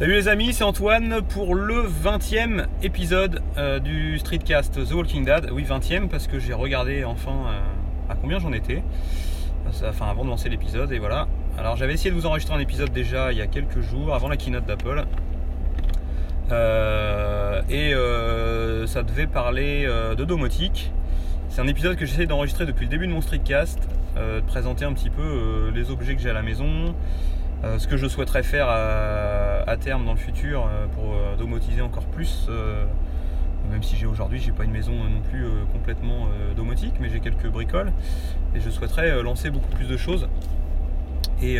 Salut les amis, c'est Antoine pour le 20e épisode euh, du Streetcast The Walking Dead. Oui, 20e parce que j'ai regardé enfin euh, à combien j'en étais. Enfin, avant de lancer l'épisode, et voilà. Alors, j'avais essayé de vous enregistrer un épisode déjà il y a quelques jours, avant la keynote d'Apple. Euh, et ça devait parler de domotique. C'est un épisode que j'essaie d'enregistrer depuis le début de mon streetcast, de présenter un petit peu les objets que j'ai à la maison, euh, ce que je souhaiterais faire à, terme dans le futur euh, pour euh, domotiser encore plus, même si j'ai aujourd'hui j'ai pas une maison non plus complètement domotique, mais j'ai quelques bricoles et je souhaiterais lancer beaucoup plus de choses. Et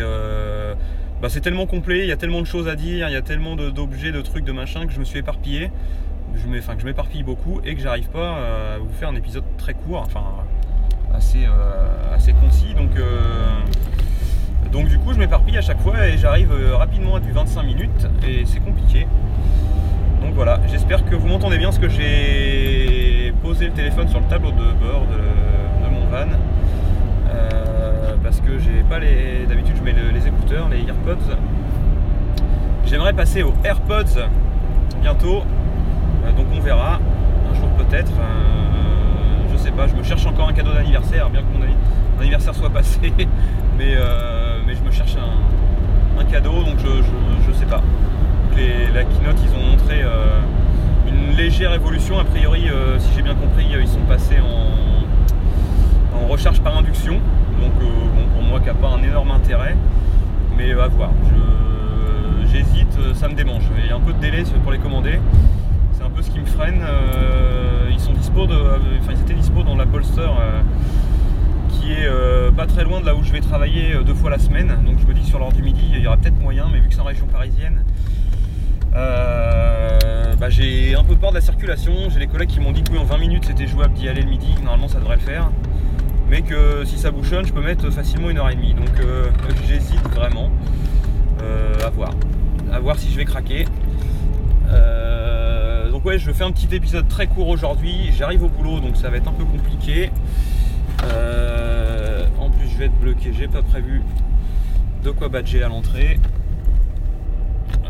bah, c'est tellement complet, il y a tellement de choses à dire, il y a tellement d'objets, de, trucs, de machin que je me suis éparpillé, enfin que je m'éparpille beaucoup et que j'arrive pas à vous faire un épisode très court, enfin assez chaque fois et j'arrive euh, rapidement à du 25 minutes et c'est compliqué. Donc voilà, j'espère que vous m'entendez bien parce que j'ai posé le téléphone sur le tableau de bord de, mon van. Euh, parce que j'ai pas les. D'habitude je mets les écouteurs, les AirPods. J'aimerais passer aux AirPods bientôt. Euh, donc on verra. Un jour peut-être. je sais pas, je me cherche encore un cadeau d'anniversaire, bien que mon, anniversaire soit passé. Mais mais je me cherche un, cadeau, donc pas. la keynote, ils ont montré euh, une légère évolution. A priori, euh, si j'ai bien compris, ils sont passés en, en recharge par induction. Donc, euh, pour moi, qui n'a pas un énorme intérêt. Mais à voir. J'hésite, ça me démange. Il y a un peu de délai pour les commander. C'est un peu ce qui me freine. ils sont dispo enfin, ils étaient dispo dans la bolster euh, pas très loin de là où je vais travailler euh, deux fois la semaine. Donc je me dis que sur l'heure du midi, il y aura peut-être moyen, mais vu que c'est en région parisienne, euh, bah, j'ai un peu peur de la circulation. J'ai des collègues qui m'ont dit que oui, en 20 minutes c'était jouable d'y aller le midi, normalement ça devrait le faire. Mais que si ça bouchonne, je peux mettre facilement une heure et demie. Donc j'hésite vraiment à voir. À voir si je vais craquer. donc ouais, je fais un petit épisode très court aujourd'hui. J'arrive au boulot, donc ça va être un peu compliqué. Être bloqué. J'ai pas prévu de quoi badger à l'entrée. Euh,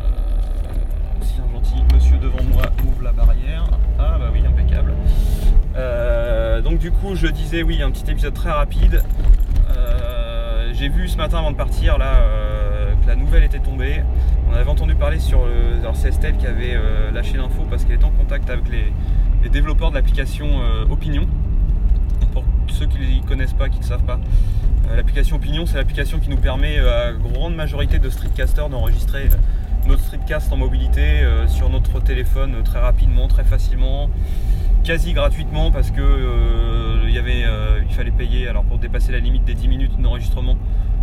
si un gentil monsieur devant moi ouvre la barrière. Ah bah oui, impeccable. Euh, donc du coup, je disais oui, un petit épisode très rapide. J'ai vu ce matin avant de partir là que la nouvelle était tombée. On avait entendu parler sur le, alors c'est Estelle qui avait lâché l'info parce qu'elle est en contact avec les développeurs de l'application Opinion qui ne connaissent pas, qui ne savent pas, euh, l'application Opinion, c'est l'application qui nous permet euh, à grande majorité de streetcasters d'enregistrer euh, notre streetcast en mobilité sur notre téléphone très rapidement, très facilement, quasi gratuitement parce que il, y avait, il fallait payer, alors pour dépasser la limite des 10 minutes d'enregistrement,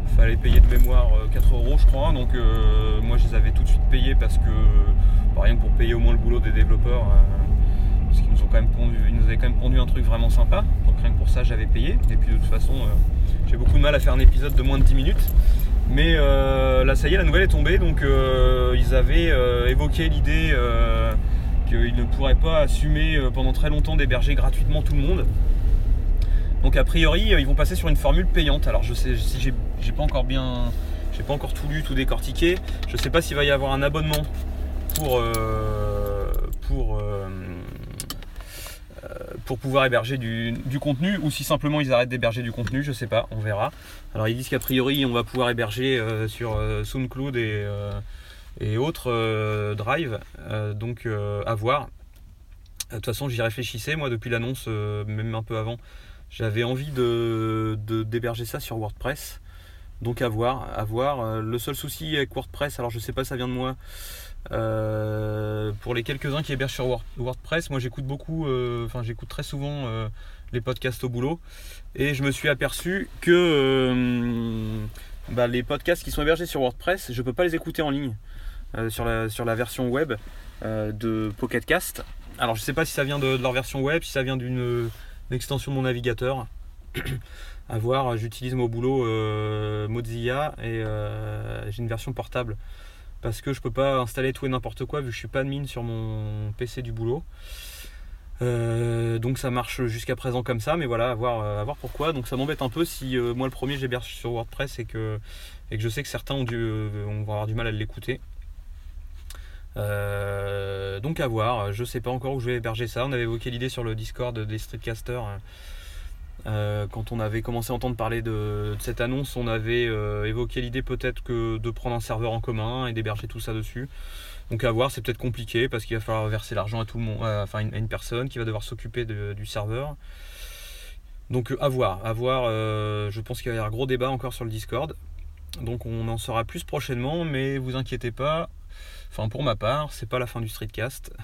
il fallait payer de mémoire 4 euros je crois, donc moi je les avais tout de suite payés parce que, par rien pour payer au moins le boulot des développeurs, parce qu'ils nous ont quand même ils nous avaient quand même pondu un truc vraiment sympa. Donc rien que pour ça j'avais payé. Et puis de toute façon euh, j'ai beaucoup de mal à faire un épisode de moins de 10 minutes. Mais euh, là ça y est la nouvelle est tombée donc euh, ils avaient évoqué l'idée qu'ils ne pourraient pas assumer pendant très longtemps d'héberger gratuitement tout le monde. Donc a priori ils vont passer sur une formule payante. Alors je sais si j'ai pas encore bien. J'ai pas encore tout lu, tout décortiqué. Je sais pas s'il va y avoir un abonnement pour, pour pour pouvoir héberger du, contenu ou si simplement ils arrêtent d'héberger du contenu, je sais pas, on verra. Alors ils disent qu'a priori on va pouvoir héberger euh, sur euh, SoundCloud et, euh, autres Drive, donc à voir. De toute façon j'y réfléchissais moi depuis l'annonce, même un peu avant, j'avais envie de, d'héberger ça sur WordPress. Donc à voir, à voir. Le seul souci avec WordPress, alors je sais pas, ça vient de moi. Euh, pour les quelques-uns qui hébergent sur WordPress, moi j'écoute beaucoup, euh, enfin j'écoute très souvent euh, les podcasts au boulot et je me suis aperçu que bah, les podcasts qui sont hébergés sur WordPress, je ne peux pas les écouter en ligne sur, la, sur la version web de Pocketcast. Alors je ne sais pas si ça vient de, leur version web, si ça vient d'une extension de mon navigateur. À voir, j'utilise au boulot Mozilla et j'ai une version portable parce que je peux pas installer tout et n'importe quoi vu que je suis pas admin sur mon PC du boulot. Euh, donc ça marche jusqu'à présent comme ça, mais voilà, à voir, à voir pourquoi. Donc ça m'embête un peu si euh, moi le premier j'héberge sur WordPress et que, et que je sais que certains ont euh, avoir du mal à l'écouter. donc à voir, je sais pas encore où je vais héberger ça. On avait évoqué l'idée sur le Discord des streetcasters. Quand on avait commencé à entendre parler de, cette annonce, on avait évoqué l'idée peut-être que de prendre un serveur en commun et d'héberger tout ça dessus. Donc à voir, c'est peut-être compliqué parce qu'il va falloir verser l'argent à tout le monde, enfin à une personne qui va devoir s'occuper du serveur. Donc à voir, à voir. Euh, je pense qu'il va y avoir un gros débat encore sur le Discord. Donc on en saura plus prochainement, mais vous inquiétez pas. Enfin pour ma part, c'est pas la fin du streetcast.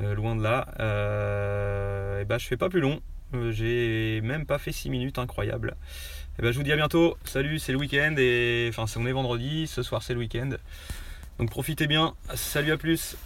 Euh, loin de là. Euh, et bah je fais pas plus long. J'ai même pas fait 6 minutes, incroyable. Et bah je vous dis à bientôt. Salut, c'est le week-end et enfin on est vendredi, ce soir c'est le week-end. Donc profitez bien. Salut à plus.